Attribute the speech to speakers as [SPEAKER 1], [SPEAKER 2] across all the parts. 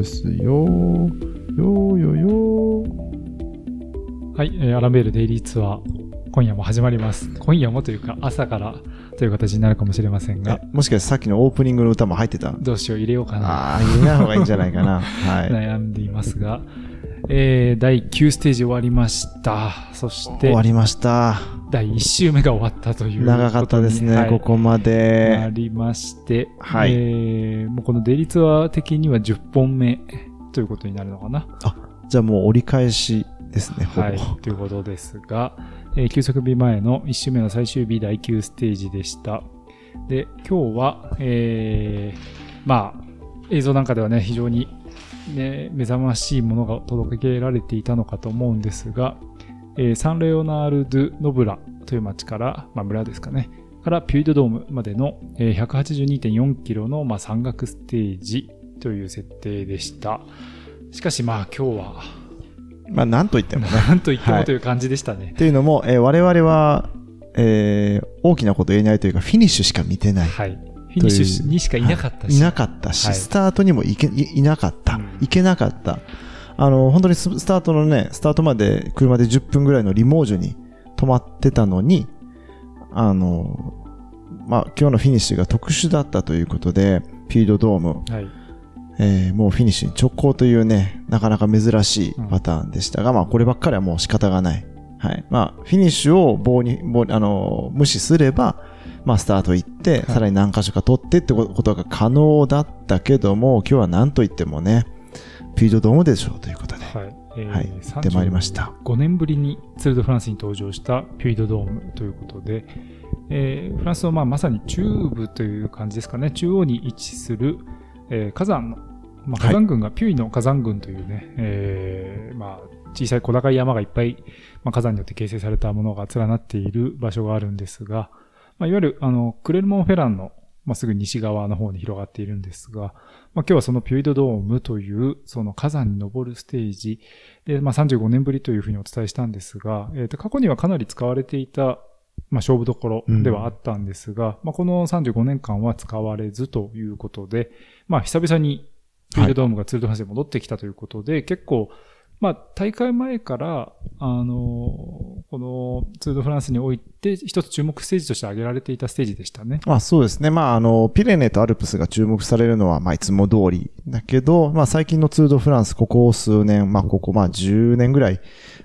[SPEAKER 1] です、よ。よーよよ
[SPEAKER 2] はい、えー、アランベールデイリーツアー、今夜も始まります。今夜もというか、朝からという形になるかもしれませんが。
[SPEAKER 1] もしかしてさっきのオープニングの歌も入ってた？
[SPEAKER 2] どうしよう、入れようかな。
[SPEAKER 1] ああ、入れない方がいいんじゃないかな。はい。
[SPEAKER 2] 悩んでいますが、えー、第9ステージ終わりました。そして、
[SPEAKER 1] 終わりました。
[SPEAKER 2] 第1週目が終わったという
[SPEAKER 1] 長かったですね、はい、ここまで。
[SPEAKER 2] ありまして、はい。えー、もうこのデリツアー的には10本目ということになるのかな。
[SPEAKER 1] あ、じゃあもう折り返しですね、
[SPEAKER 2] はい。ということですが、えー、休息日前の1週目の最終日第9ステージでした。で、今日は、えー、まあ、映像なんかではね、非常に、ね、目覚ましいものが届けられていたのかと思うんですが、えー、サンレオナール・ドゥ・ノブラという町から、まあ、村ですかね、からピュイドドームまでの、えー、182.4キロの、まあ、山岳ステージという設定でした。しかしまあ今日は、
[SPEAKER 1] まあなんと言ってもね。
[SPEAKER 2] なんと言ってもという感じでしたね。
[SPEAKER 1] はい、というのも、えー、我々は、えー、大きなこと言えないというか、フィニッシュしか見てない。
[SPEAKER 2] はい。フィニッシュにしかいなかったし。
[SPEAKER 1] いなかったし、はい、スタートにもいけいいなかった、うん。いけなかった。あの、本当にスタートのね、スタートまで車で10分ぐらいのリモージュに止まってたのに、あの、まあ、今日のフィニッシュが特殊だったということで、ピードドーム、はい、えー、もうフィニッシュに直行というね、なかなか珍しいパターンでしたが、うん、まあこればっかりはもう仕方がない。はい。まあ、フィニッシュを棒に、棒あの、無視すれば、まあ、スタート行って、さらに何箇所か取ってってことが可能だったけども、今日は何と言ってもね、ピードドームでしょうということで。はい。えー、はい。行ってまいりました。
[SPEAKER 2] 5年ぶりにツール・ド・フランスに登場したピードドームということで、えー、フランスのまあまさに中部という感じですかね、中央に位置する、えー、火山のまあ、火山群が、ピュイの火山群というね、えー、まあ、小さい小高い山がいっぱい、まあ、火山によって形成されたものが連なっている場所があるんですが、まあ、いわゆる、あの、クレルモンフェランの、まあ、すぐ西側の方に広がっているんですが、まあ、今日はそのピュイドドームという、その火山に登るステージで、まあ、35年ぶりというふうにお伝えしたんですが、えっ、ー、と、過去にはかなり使われていた、まあ、勝負どころではあったんですが、うん、まあ、この35年間は使われずということで、まあ、久々にフィールドドームがツールドフランスに戻ってきたということで、はい、結構、まあ、大会前から、あの、このツールドフランスにおいて、一つ注目ステージとして挙げられていたステージでしたね。
[SPEAKER 1] まあそうですね。まああの、ピレネとアルプスが注目されるのは、まあいつも通りだけど、まあ最近のツールドフランス、ここ数年、まあここまあ10年ぐらい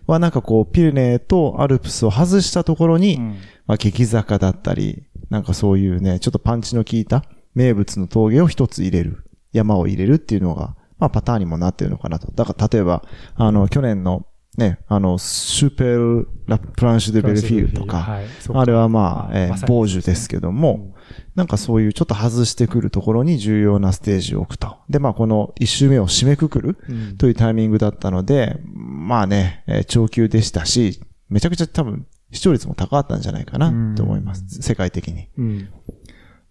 [SPEAKER 1] はなんかこう、ピレネとアルプスを外したところに、うん、まあ激坂だったり、なんかそういうね、ちょっとパンチの効いた名物の峠を一つ入れる。山を入れるっていうのが、まあパターンにもなってるのかなと。だから例えば、あの、去年のね、あの、スーペル・ラ・プランシュ・デ・ベルフィールとか、はい、あれはまあ、えー、傍受ですけども、なんかそういうちょっと外してくるところに重要なステージを置くと。で、まあこの一周目を締めくくるというタイミングだったので、うん、まあね、えー、長級でしたし、めちゃくちゃ多分視聴率も高かったんじゃないかなと思います。うん、世界的に。うん。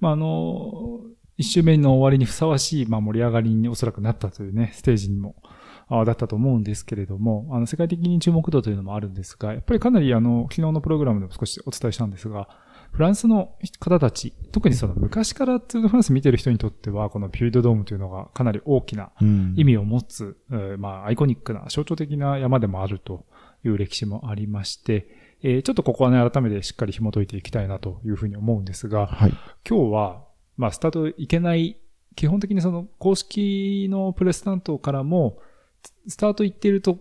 [SPEAKER 2] まああの一周目の終わりにふさわしい、まあ、盛り上がりにおそらくなったというね、ステージにも、あだったと思うんですけれども、あの、世界的に注目度というのもあるんですが、やっぱりかなりあの、昨日のプログラムでも少しお伝えしたんですが、フランスの方たち、特にその昔からツールドフランス見てる人にとっては、このピュイドドームというのがかなり大きな意味を持つ、うん、まあ、アイコニックな象徴的な山でもあるという歴史もありまして、えー、ちょっとここはね、改めてしっかり紐解いていきたいなというふうに思うんですが、はい、今日はまあ、スタートいけない、基本的にその公式のプレス担当からも、スタート行っていると、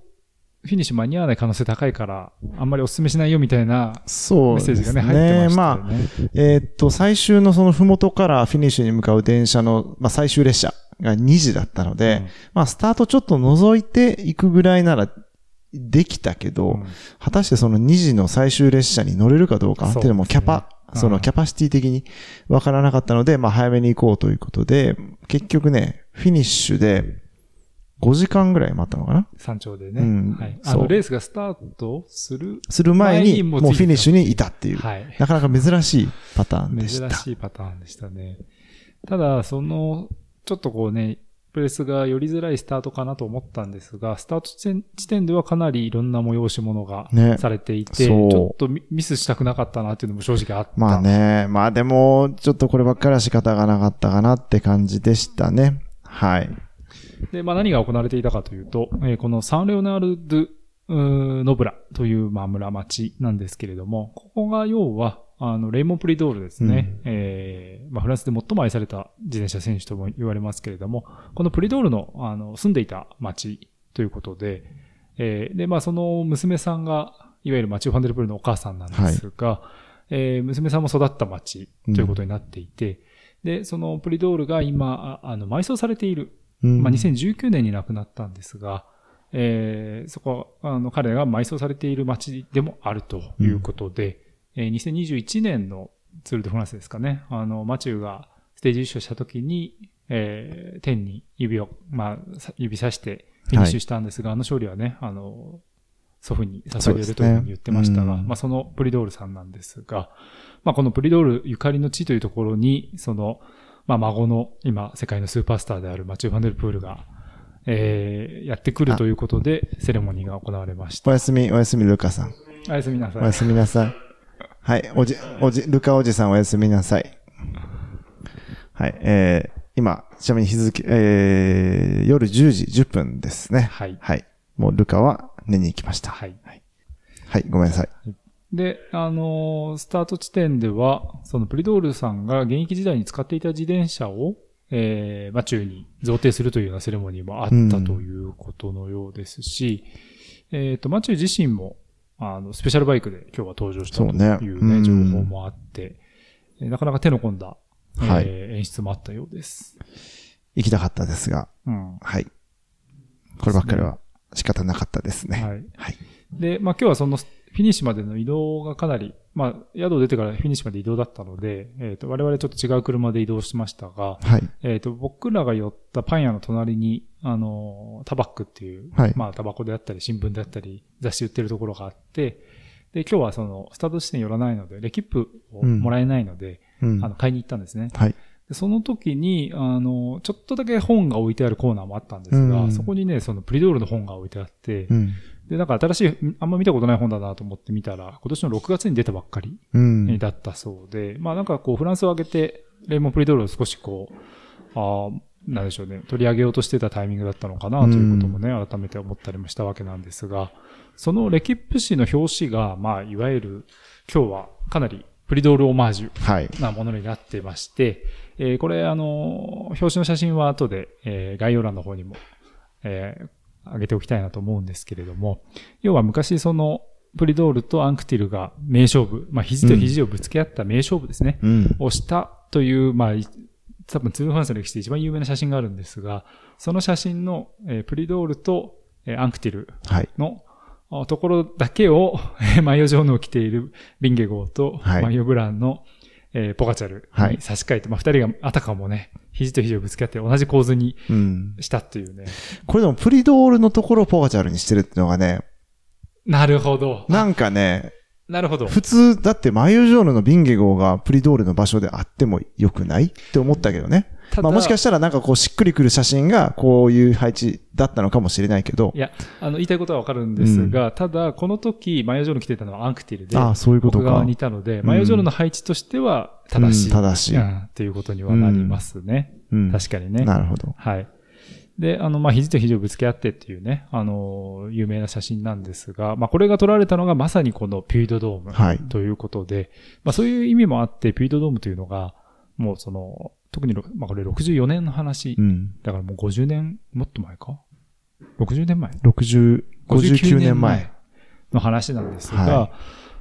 [SPEAKER 2] フィニッシュ間に合わない可能性高いから、あんまりお勧めしないよみたいなメッセージがね、入ってましたよね。まあ、
[SPEAKER 1] えー、っと、最終のそのふもとからフィニッシュに向かう電車の、まあ、最終列車が2時だったので、うん、まあ、スタートちょっと覗いていくぐらいならできたけど、うん、果たしてその2時の最終列車に乗れるかどうかっていうのもキャパ、そのキャパシティ的にわからなかったので、まあ早めに行こうということで、結局ね、フィニッシュで5時間ぐらい待ったのかな
[SPEAKER 2] 山頂でね。うん。はい。あの、レースがスタートする
[SPEAKER 1] する前に、もうフィニッシュにいたっていう。はい。なかなか珍しいパターンでした。
[SPEAKER 2] 珍しいパターンでしたね。ただ、その、ちょっとこうね、プレスが寄りづらいスタートかなと思ったんですが、スタート地点ではかなりいろんな催し物がされていて、ね、ちょっとミスしたくなかったなっていうのも正直あった。
[SPEAKER 1] まあね、まあでも、ちょっとこればっかりは仕方がなかったかなって感じでしたね。はい。
[SPEAKER 2] で、まあ何が行われていたかというと、えーこのサンレオナルドノブラという、まあ、村町なんですけれども、ここが要は、あの、レイモン・プリドールですね。えーまあ、フランスで最も愛された自転車選手とも言われますけれども、このプリドールの、あの、住んでいた町ということで、えーで、まあ、その娘さんが、いわゆるマチュー・ファンデルプールのお母さんなんですが、えー娘さんも育った町ということになっていて、で、そのプリドールが今、ああの、埋葬されている
[SPEAKER 1] うん。
[SPEAKER 2] まあ、2019年に亡くなったんですが、えーそこは、あの、彼が埋葬されている町でもあるということで、えー2021年のツール・ド・フランスですかね、あの、マチューがステージ優勝した時に、えー天に指を、まあ、さ指さしてフィニッシュしたんですが、あの勝利はね、あの、祖父に捧げるというふうに言ってましたが、
[SPEAKER 1] ねうん
[SPEAKER 2] まあ、そのプリドールさんなんですが、まあ、このプリドールゆかりの地というところに、その、まあ、孫の今、世界のスーパースターであるマチュー・ファンデルプールが、えーやってくるということで、セレモニーが行われました。
[SPEAKER 1] おやすみ、おやすみ、ルカさん。
[SPEAKER 2] おやすみなさい。
[SPEAKER 1] おやすみなさい。はい、おじ、おじ、ルカおじさんおやすみなさい。はい、えー、今、ちなみに日付、えー、夜10時10分ですね。
[SPEAKER 2] はい。
[SPEAKER 1] はい。もうルカは寝に行きました。
[SPEAKER 2] はい。
[SPEAKER 1] はい、ごめんなさい。
[SPEAKER 2] で、あのースタート地点では、そのプリドールさんが現役時代に使っていた自転車を、えー、マチューに贈呈するというようなセレモニーもあったということのようですし、えっ、と、マチュー自身も、あの、スペシャルバイクで今日は登場したという
[SPEAKER 1] ね
[SPEAKER 2] ね、
[SPEAKER 1] うん
[SPEAKER 2] 情報もあって、えーなかなか手の込んだ、えー
[SPEAKER 1] はい
[SPEAKER 2] 演出もあったようです。
[SPEAKER 1] 行きたかったですが、
[SPEAKER 2] うん。
[SPEAKER 1] はい。こればっかりは仕方なかったですね。
[SPEAKER 2] はい。
[SPEAKER 1] はい。
[SPEAKER 2] で、まあ今日はそのフィニッシュまでの移動がかなり、まあ宿を出てからフィニッシュまで移動だったので、えっ、と、我々ちょっと違う車で移動しましたが、
[SPEAKER 1] はい。
[SPEAKER 2] えっ、と、僕らが寄ったパン屋の隣に、あの、タバックっていう、
[SPEAKER 1] はい
[SPEAKER 2] まあタバコであったり新聞であったり雑誌売ってるところがあって、で、今日はその、スタート地点寄らないので、レキップをもらえないので、
[SPEAKER 1] うん。
[SPEAKER 2] あの、買いに行ったんですね。
[SPEAKER 1] はい。
[SPEAKER 2] でその時に、あの、ちょっとだけ本が置いてあるコーナーもあったんですが、
[SPEAKER 1] うん
[SPEAKER 2] そこにね、そのプリドールの本が置いてあって、
[SPEAKER 1] うん。
[SPEAKER 2] で、なんか新しい、あんま見たことない本だなと思って見たら、今年の6月に出たばっかり
[SPEAKER 1] うん。
[SPEAKER 2] だったそうで、まあなんかこうフランスを挙げて、レイモン・プリドールを少しこう、ああ、なんでしょうね、取り上げようとしてたタイミングだったのかなということもね、改めて思ったりもしたわけなんですが、そのレキップ誌の表紙が、まあいわゆる、今日はかなりプリドールオマージュ
[SPEAKER 1] はい。
[SPEAKER 2] なものになってまして、えーこれ、あの、表紙の写真は後で、えー概要欄の方にも、えー上げておきたいなと思うんですけれども、要は昔その、プリドールとアンクティルが名勝負、まあ、肘と肘をぶつけ合った名勝負ですね、
[SPEAKER 1] うん。
[SPEAKER 2] をしたという、まあ、い多分ツールファンスの歴史で一番有名な写真があるんですが、その写真の、えープリドールと、えーアンクティル
[SPEAKER 1] はい。
[SPEAKER 2] ところだけを、えーマイヨジョーヌを着ているビンゲゴーと、
[SPEAKER 1] はい
[SPEAKER 2] マイヨブランの、えーポガチャル
[SPEAKER 1] はい
[SPEAKER 2] に差し替えて、まあ、二人があたかもね、肘と肘をぶつけ合って同じ構図に
[SPEAKER 1] うん。
[SPEAKER 2] したっていうね。
[SPEAKER 1] これでもプリドールのところをポガチャルにしてるっていうのがね、
[SPEAKER 2] なるほど。
[SPEAKER 1] なんかね、
[SPEAKER 2] なるほど。
[SPEAKER 1] 普通、だってマイヨジョーヌのビンゲゴーがプリドールの場所であってもよくないって思ったけどね。まあもしかしたらなんかこうしっくりくる写真がこういう配置だったのかもしれないけど
[SPEAKER 2] い。や、あの、言いたいことはわかるんですが、ただ、この時、マイオジョール着てたのはアンクティルで、
[SPEAKER 1] ああ、そういうことか
[SPEAKER 2] 僕側にい。たので、マイオジョールの配置としては正しい。
[SPEAKER 1] うん正しい
[SPEAKER 2] うんっていうことにはなりますね。
[SPEAKER 1] うん。
[SPEAKER 2] 確かにね。
[SPEAKER 1] なるほど。
[SPEAKER 2] はい。で、あの、まあ、肘と肘をぶつけ合ってっていうね、あの、有名な写真なんですが、まあ、これが撮られたのがまさにこのピュイドドーム
[SPEAKER 1] はい。
[SPEAKER 2] ということで、まあ、そういう意味もあって、ピュイドドームというのが、もうその、特にろ、まあ、これ64年の話、
[SPEAKER 1] うん。
[SPEAKER 2] だからもう50年、もっと前か ?60 年前
[SPEAKER 1] ？60、59年前。
[SPEAKER 2] の話なんですが、
[SPEAKER 1] は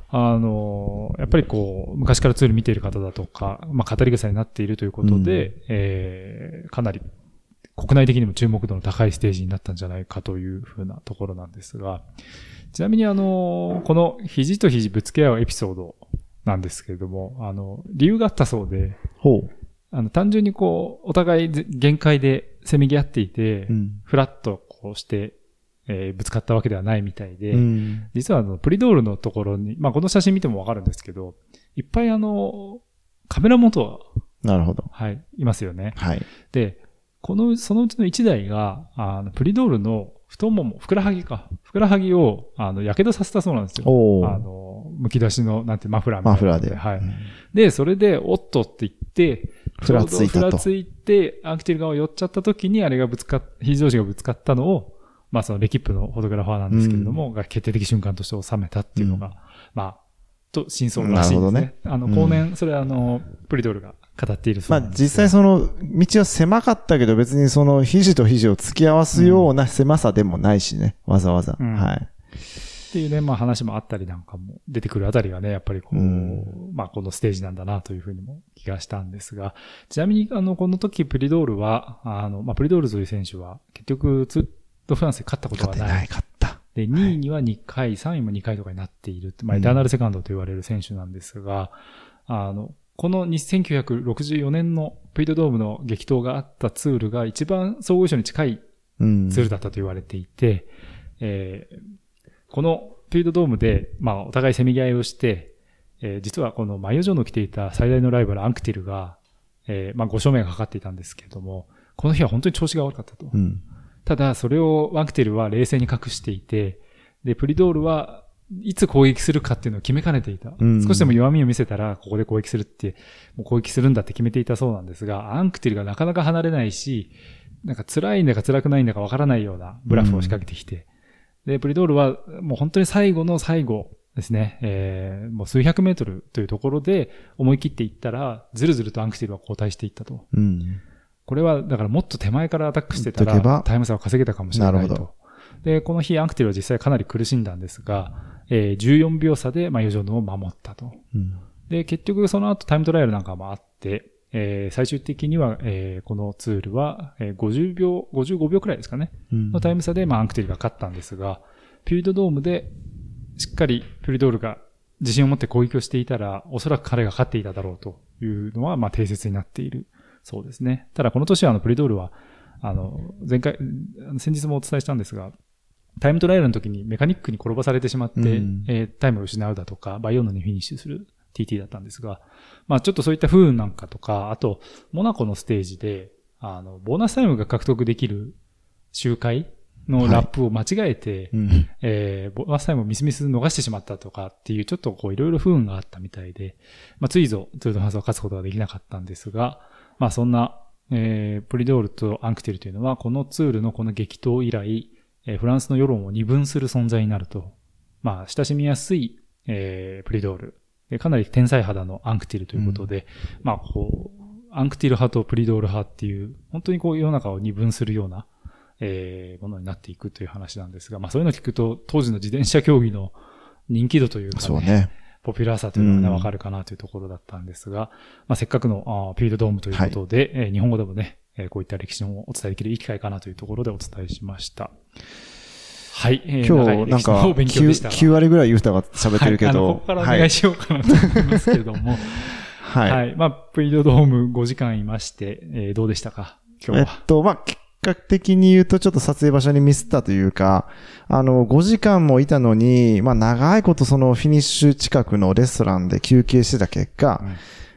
[SPEAKER 2] あの、やっぱりこう、昔からツール見ている方だとか、まあ、語り草になっているということで、えーかなり国内的にも注目度の高いステージになったんじゃないかというふうなところなんですが、ちなみにあの、この肘と肘ぶつけ合うエピソードなんですけれども、あの、理由があったそうで、
[SPEAKER 1] ほう。
[SPEAKER 2] あの、単純にこう、お互いぜ限界でせめぎ合っていて、
[SPEAKER 1] うん。
[SPEAKER 2] フラッとこうして、えーぶつかったわけではないみたいで、
[SPEAKER 1] うん。
[SPEAKER 2] 実はあの、プリドールのところに、まあ、この写真見てもわかるんですけど、いっぱいあの、カメラ元
[SPEAKER 1] なるほど。
[SPEAKER 2] が、はい、いますよね。
[SPEAKER 1] はい。
[SPEAKER 2] で、この、そのうちの1台が、あの、プリドールの太もも、ふくらはぎか。ふくらはぎを、あの、火傷させたそうなんですよ。あの、剥き出しの、なんて、マフラーみたいな
[SPEAKER 1] マフラーで。
[SPEAKER 2] はい
[SPEAKER 1] うん。
[SPEAKER 2] で、それで、おっとって言って、
[SPEAKER 1] ふらついた
[SPEAKER 2] ふらついて、アクティル側を寄っちゃった時に、あれがぶつかっ、非常時がぶつかったのを、まあそのレキップのフォトグラファーなんですけれども、が決定的瞬間として収めたっていうのが、
[SPEAKER 1] うん
[SPEAKER 2] まあ、と真相らしいですね。
[SPEAKER 1] なる
[SPEAKER 2] あの、
[SPEAKER 1] うん
[SPEAKER 2] 後年、それはあの、プリドルが語っているそ
[SPEAKER 1] まあ
[SPEAKER 2] うなんです
[SPEAKER 1] 実際その道は狭かったけど別にその肘と肘を突き合わすような狭さでもないしね。わざわざ。
[SPEAKER 2] うん
[SPEAKER 1] はい。
[SPEAKER 2] っていうね、まあ話もあったりなんかも出てくるあたりがね、やっぱりこう、
[SPEAKER 1] うん
[SPEAKER 2] まあこのステージなんだなというふうにも気がしたんですが、ちなみにあの、この時プリドールは、あの、まあプリドールという選手は結局ツードフランスで勝ったことはない。
[SPEAKER 1] 勝てないかった。
[SPEAKER 2] で、2位には2回、3位も2回とかになっているまあ
[SPEAKER 1] うん
[SPEAKER 2] エターナルセカンドと言われる選手なんですが、あの、この1964年のプリドドームの激闘があったツールが一番総合優勝に近い
[SPEAKER 1] うん。
[SPEAKER 2] ツールだったと言われていて、えーこのピュイ・ド・ドームで、まあ、お互いせめぎ合いをして、えー実はこのマイヨジョーヌの着ていた最大のライバルアンクティルが、えーまあ、5勝目がかかっていたんですけれども、この日は本当に調子が悪かったと。
[SPEAKER 1] うん。
[SPEAKER 2] ただ、それをアンクティルは冷静に隠していて、で、プリドールはいつ攻撃するかっていうのを決めかねていた。
[SPEAKER 1] うん
[SPEAKER 2] 少しでも弱みを見せたら、ここで攻撃するって、もう攻撃するんだって決めていたそうなんですが、アンクティルがなかなか離れないし、なんか辛いんだか辛くないんだかわからないようなブラフを仕掛けてきて、で、プリドールはもう本当に最後の最後ですね、えー、もう数百メートルというところで思い切っていったら、ずるずるとアンクティルは後退していったと。
[SPEAKER 1] うん。
[SPEAKER 2] これは、だからもっと手前からアタックしてたら、タイム差を稼げたかもしれない
[SPEAKER 1] なるほ
[SPEAKER 2] ど。で、この日、アンクティルは実際かなり苦しんだんですが、えー14秒差で、まあ、マイヨジョーヌを守ったと。
[SPEAKER 1] うん。
[SPEAKER 2] で、結局その後タイムトライアルなんかもあって、えー最終的には、えーこのツールは、えー50秒、55秒くらいですかね。
[SPEAKER 1] うん
[SPEAKER 2] のタイム差で、まあ、アンクティルが勝ったんですが、ピュリドドームで、しっかりピュリドールが自信を持って攻撃をしていたら、おそらく彼が勝っていただろうというのは、まあ、定説になっているそうですね。ただ、この年は、あの、プリドールは、あの、前回、先日もお伝えしたんですが、タイムトライアルの時にメカニックに転ばされてしまって、
[SPEAKER 1] うん
[SPEAKER 2] えータイムを失うだとか、バイオンヌにフィニッシュする TT だったんですが、まあちょっとそういった不運なんかとか、あと、モナコのステージで、あの、ボーナスタイムが獲得できる周回のラップを間違えて、
[SPEAKER 1] うん。
[SPEAKER 2] えーボーナスタイムをミスミス逃してしまったとかっていう、ちょっとこういろいろ不運があったみたいで、まあついぞ、トゥールドフランスを勝つことができなかったんですが、まあそんな、えープリドールとアンクティルというのは、このツールのこの激闘以来、えーフランスの世論を二分する存在になると。まあ、親しみやすい、えープリドール。でかなり天才肌のアンクティルということで、まあ、こう、アンクティル派とプリドール派っていう、本当にこう世の中を二分するような、えーものになっていくという話なんですが、まあそういうのを聞くと、当時の自転車競技の人気度というかね、
[SPEAKER 1] そうね。
[SPEAKER 2] ポピュラーさというのがね、
[SPEAKER 1] うん
[SPEAKER 2] わかるかなというところだったんですが、まあせっかくのあーフィールドドームということで、えー日本語でもね、えーこういった歴史をお伝えできるいい機会かなというところでお伝えしました。はい。えー
[SPEAKER 1] 今日、なんか
[SPEAKER 2] 歴史の勉強でした
[SPEAKER 1] 9、
[SPEAKER 2] が
[SPEAKER 1] 9割ぐらいユータが喋ってるけ
[SPEAKER 2] はい。ここからお願いしようかなと思いますけれども、
[SPEAKER 1] はい。
[SPEAKER 2] は。
[SPEAKER 1] はいい。
[SPEAKER 2] まあ、プリドドーム5時間いまして、えーどうでしたか？今
[SPEAKER 1] えっ
[SPEAKER 2] 日は。
[SPEAKER 1] と、まあ、結果的に言うとちょっと撮影場所にミスったというか、あの、5時間もいたのに、まあ、長いことそのフィニッシュ近くのレストランで休憩してた結果、
[SPEAKER 2] うん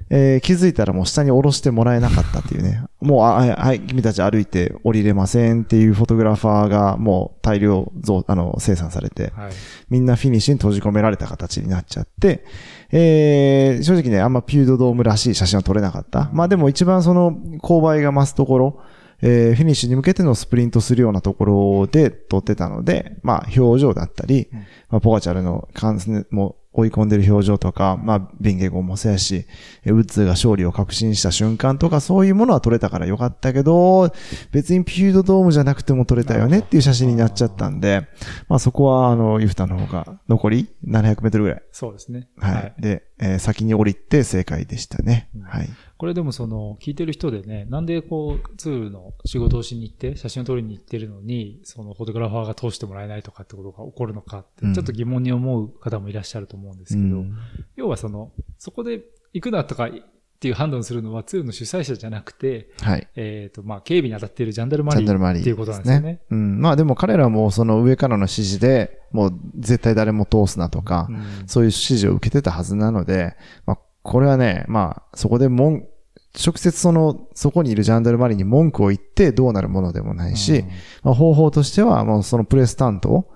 [SPEAKER 1] えー気づいたらもう下に下ろしてもらえなかったっていうね。もう、あはい、はい、君たち歩いて降りれませんっていうフォトグラファーがもう大量増、あの、生産されて、
[SPEAKER 2] はい。
[SPEAKER 1] みんなフィニッシュに閉じ込められた形になっちゃって、えー、正直ね、あんまピュードドームらしい写真は撮れなかった。まあでも一番その、勾配が増すところ、えー、フィニッシュに向けてのスプリントするようなところで撮ってたので、まあ表情だったり、
[SPEAKER 2] うん
[SPEAKER 1] まあポガチャルの関節も追い込んでる表情とか、まあビンゲゴンもそうやし、えウッズが勝利を確信した瞬間とかそういうものは撮れたからよかったけど、別にピュードドームじゃなくても撮れたよねっていう写真になっちゃったんで、まあそこはあの、ユフタの方が残り700メートルぐらい。
[SPEAKER 2] そうですね。
[SPEAKER 1] はい。で、えー先に降りて正解でしたね。
[SPEAKER 2] うん
[SPEAKER 1] はい。
[SPEAKER 2] これでもその、聞いてる人でね、なんでこう、ツールの仕事をしに行って、写真を撮りに行ってるのに、そのフォトグラファーが通してもらえないとかってことが起こるのかって
[SPEAKER 1] うん、
[SPEAKER 2] ちょっと疑問に思う方もいらっしゃると思うんですけど、
[SPEAKER 1] うん
[SPEAKER 2] 要はその、そこで行くなとかっていう判断をするのはツールの主催者じゃなくて、
[SPEAKER 1] はい。
[SPEAKER 2] えっ、と、まあ、警備に当たっているジャンダルマリ
[SPEAKER 1] ー
[SPEAKER 2] ーっていうことなんですよね。
[SPEAKER 1] うん。まあでも彼らもその上からの指示で、もう絶対誰も通すなとか、
[SPEAKER 2] うん
[SPEAKER 1] そういう指示を受けてたはずなので、まあこれはね、まあそこでもん、直接その、そこにいるジャンダルマリーに文句を言ってどうなるものでもないし、
[SPEAKER 2] うん。
[SPEAKER 1] まあ、方法としては、もうそのプレス担当、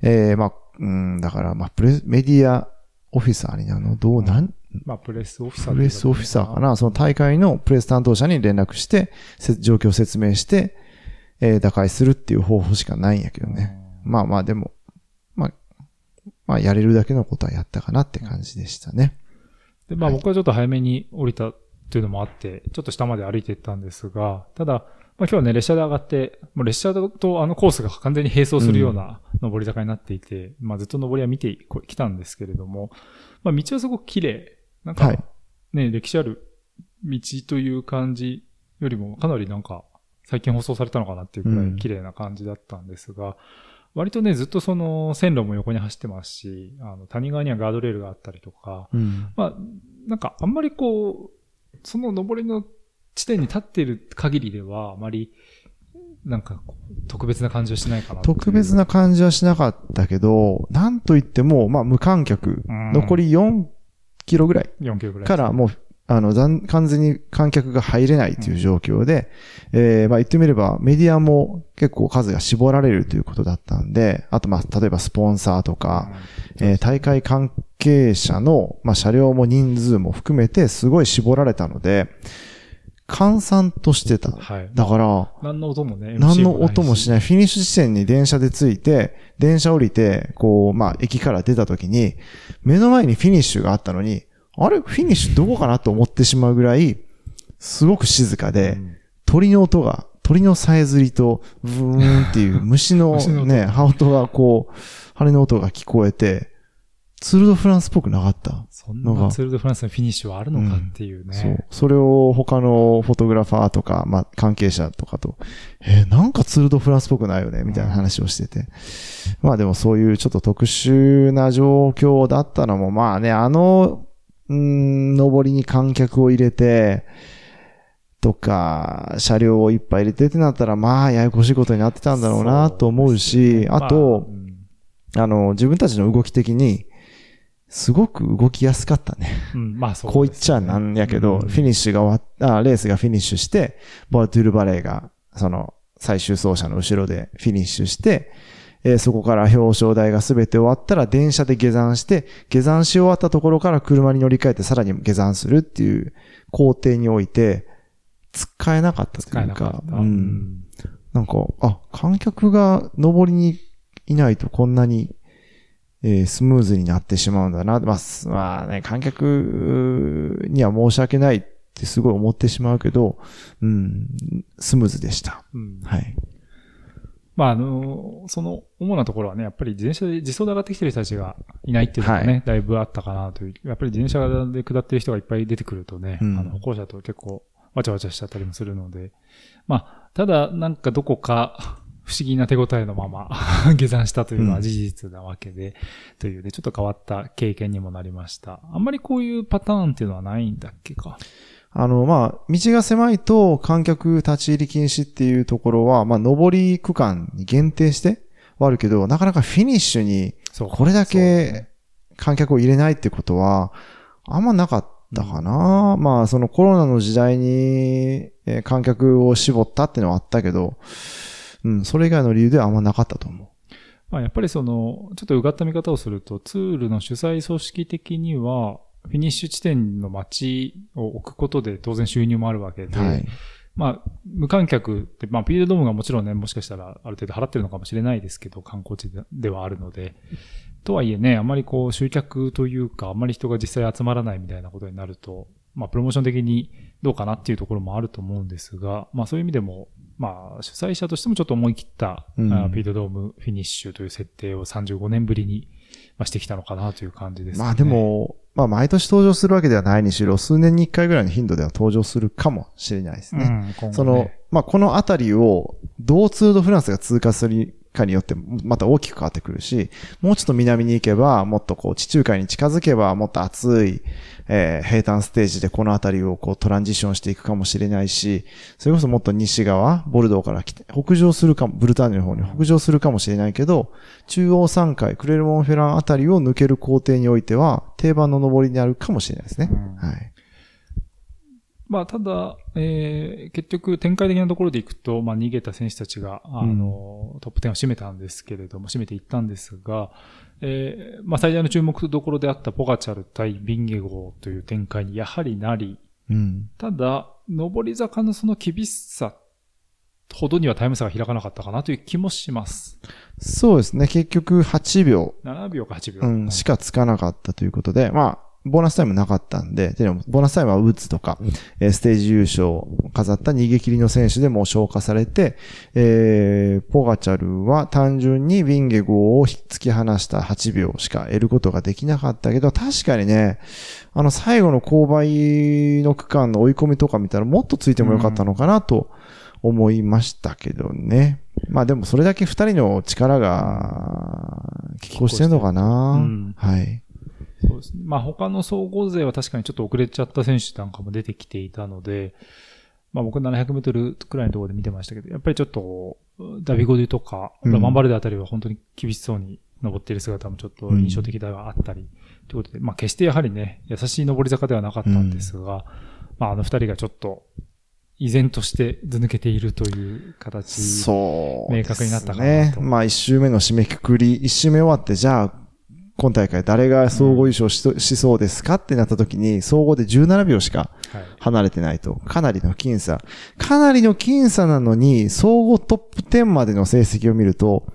[SPEAKER 1] えー、まあ、うん、だから、まあ、プレス、メディアオフィサーになるの？どう、なん、
[SPEAKER 2] まあ、プレスオフィサー
[SPEAKER 1] プレスオフィサーかな、その大会のプレス担当者に連絡して、せ状況を説明して、えー打開するっていう方法しかないんやけどね。まあまあでも、まあ、まあやれるだけのことはやったかなって感じでしたね。
[SPEAKER 2] で、まあ
[SPEAKER 1] はい。
[SPEAKER 2] 僕はちょっと早めに降りたっていうのもあって、ちょっと下まで歩いていったんですが、ただ、まあ今日はね、列車で上がって、もう列車とあのコースが完全に並走するような上り坂になっていて、まあずっと上りは見てきたんですけれども、まあ道はすごく綺麗。なんか、
[SPEAKER 1] はい。
[SPEAKER 2] ね、歴史ある道という感じよりもかなりなんか最近放送されたのかなっていうくら
[SPEAKER 1] うん。
[SPEAKER 2] い綺麗な感じだったんですが、割とね、ずっとその線路も横に走ってますし、あの谷側にはガードレールがあったりとか、
[SPEAKER 1] うん。
[SPEAKER 2] まあ、なんかあんまりこう、その登りの地点に立っている限りでは、あまり、なんかこう特別な感じはしないかな。
[SPEAKER 1] 特別な感じはしなかったけど、なんといっても、まあ無観客、
[SPEAKER 2] うん
[SPEAKER 1] 残り4キロぐらい
[SPEAKER 2] 4キロぐらい。
[SPEAKER 1] からもう、あの、残完全に観客が入れないという状況で、えーまあ言ってみればメディアも結構数が絞られるということだったんで、あとまあ例えばスポンサーとか、えー大会関係者の、まあ、車両も人数も含めてすごい絞られたので、閑散としてた。
[SPEAKER 2] はい。
[SPEAKER 1] だから、
[SPEAKER 2] 何の音もね、
[SPEAKER 1] 何の音もし
[SPEAKER 2] ない
[SPEAKER 1] ない。フィニッシュ地点に電車で着いて、電車降りて、こう、まあ、駅から出た時に、目の前にフィニッシュがあったのに、あれ？フィニッシュどこかなと思ってしまうぐらい、すごく静かで、
[SPEAKER 2] うん
[SPEAKER 1] 鳥の音が、鳥のさえずりと、ブーンっていう 虫のね、羽音がこう、羽の音が聞こえて、ツールドフランスっぽくなかった。
[SPEAKER 2] そんなツール・ド・フランスのフィニッシュはあるのかっていうね。
[SPEAKER 1] そう。それを他のフォトグラファーとか、まあ、関係者とかと、えーなんかツールドフランスっぽくないよね、みたいな話をしてて。まあでもそういうちょっと特殊な状況だったのも、まあね、あの、うーん、上りに観客を入れて、とか、車両をいっぱい入れてってなったら、まあ、ややこしいことになってたんだろうなと思うし、あと、
[SPEAKER 2] ま
[SPEAKER 1] あの、自分たちの動き的に、すごく動きやすかったね。
[SPEAKER 2] うん、うんまあそう、
[SPEAKER 1] こう言っちゃなんやけど、フィニッシュが終わっあ、レースがフィニッシュして、ボルトゥールバレーが、その、最終走者の後ろでフィニッシュして、えーそこから表彰台がすべて終わったら電車で下山して、下山し終わったところから車に乗り換えてさらに下山するっていう工程において、使えなかったと
[SPEAKER 2] 使
[SPEAKER 1] いうか
[SPEAKER 2] えなかっ、た。
[SPEAKER 1] うん。なんか、あ、観客が上りにいないとこんなに、えースムーズになってしまうんだな。まあ、すまあね、観客には申し訳ないってすごい思ってしまうけど、うん、スムーズでした。
[SPEAKER 2] うん
[SPEAKER 1] はい。
[SPEAKER 2] まあ、あの、その主なところはね、やっぱり自転車で自走で上がってきてる人たちがいないっていうのがね、
[SPEAKER 1] は
[SPEAKER 2] だいぶあったかなという。やっぱり自転車で下ってる人がいっぱい出てくるとね、
[SPEAKER 1] うん
[SPEAKER 2] あの歩行者と結構わちゃわちゃしちゃったりもするので、まあ、ただなんかどこか不思議な手応えのまま 下山したというのは事実なわけで、というで、ちょっと変わった経験にもなりました。あんまりこういうパターンっていうのはないんだっけか。
[SPEAKER 1] あの、まあ、道が狭いと観客立ち入り禁止っていうところは、まあ、上り区間に限定してはあるけど、なかなかフィニッシュに
[SPEAKER 2] そう
[SPEAKER 1] これだけ観客を入れないってことは、あんまなかったかな。まあ、そのコロナの時代に、えー観客を絞ったっていうのはあったけど、うん、それ以外の理由ではあんまなかったと思
[SPEAKER 2] まあ、やっぱりその、ちょっとうがった見方をすると、ツールの主催組織的には、フィニッシュ地点の街を置くことで当然収入もあるわけで、
[SPEAKER 1] う。はい。
[SPEAKER 2] まあ、無観客って、まあ、ピールドームがもちろんね、もしかしたらある程度払ってるのかもしれないですけど、観光地でではあるので、とはいえね、あまりこう集客というか、あまり人が実際集まらないみたいなことになると、まあ、プロモーション的にどうかなっていうところもあると思うんですが、まあ、そういう意味でも、まあ、主催者としてもちょっと思い切った、
[SPEAKER 1] うん
[SPEAKER 2] あピールドームフィニッシュという設定を35年ぶりに、まあ、してきたのかなという感じですね。
[SPEAKER 1] まあで、も、まあ毎年登場するわけではないにしろ、数年に一回ぐらいの頻度では登場するかもしれないですね。
[SPEAKER 2] うん、ね
[SPEAKER 1] その、まあ、このあたりを、どうツールドフランスが通過するかによって、また大きく変わってくるし、もうちょっと南に行けば、もっとこう、地中海に近づけば、もっと暑い、えー平坦ステージでこのあたりをこう、トランジションしていくかもしれないし、それこそもっと西側、ボルドーから来て、北上するかも、ブルターニュの方に北上するかもしれないけど、中央山海、クレルモンフェランあたりを抜ける工程においては、定番の登りになるかもしれないですね。
[SPEAKER 2] うん
[SPEAKER 1] はい。
[SPEAKER 2] まあ、ただ、えー、結局展開的なところでいくと、まあ、逃げた選手たちが、あの、トップ10を占めたんですけれども、占めていったんですが、えー、まあ、最大の注目どころであったポガチャル対ビンゲゴーという展開にやはりなり、
[SPEAKER 1] うん。
[SPEAKER 2] ただ、上り坂のその厳しさほどにはタイム差が開かなかったかなという気もします。
[SPEAKER 1] そうですね。結局8秒、
[SPEAKER 2] 7秒か8秒。
[SPEAKER 1] うん、しかつかなかったということで、まあ、ボーナスタイムなかったんで、でも、ボーナスタイムはウッズとか、えーステージ優勝を飾った逃げ切りの選手でもう消化されて、えー、ポガチャルは単純にビンゲゴを突き放した8秒しか得ることができなかったけど、確かにね、あの最後の勾配の区間の追い込みとか見たらもっとついてもよかったのかなと思いましたけどね。まあでもそれだけ二人の力が、拮抗してんのかな、
[SPEAKER 2] うん
[SPEAKER 1] はい。
[SPEAKER 2] そうですね。まあ他の総合勢は確かにちょっと遅れちゃった選手なんかも出てきていたので、まあ僕700メートルくらいのところで見てましたけど、やっぱりちょっと、ダビゴデュとか、
[SPEAKER 1] う
[SPEAKER 2] マンバルデあたりは本当に厳しそうに登っている姿もちょっと印象的ではあったり、ということで、まあ決してやはりね、優しい登り坂ではなかったんですが、まああの二人がちょっと、依然として図抜けているという形。
[SPEAKER 1] そう、
[SPEAKER 2] 明確になったかなと。
[SPEAKER 1] ねまあ一周目の締めくくり、一周目終わって、じゃあ、今大会誰が総合優勝し,、しそうですかってなった時に、総合で17秒しか
[SPEAKER 2] はい。
[SPEAKER 1] 離れてないと。かなりの僅差。かなりの僅差なのに、総合トップ10までの成績を見ると、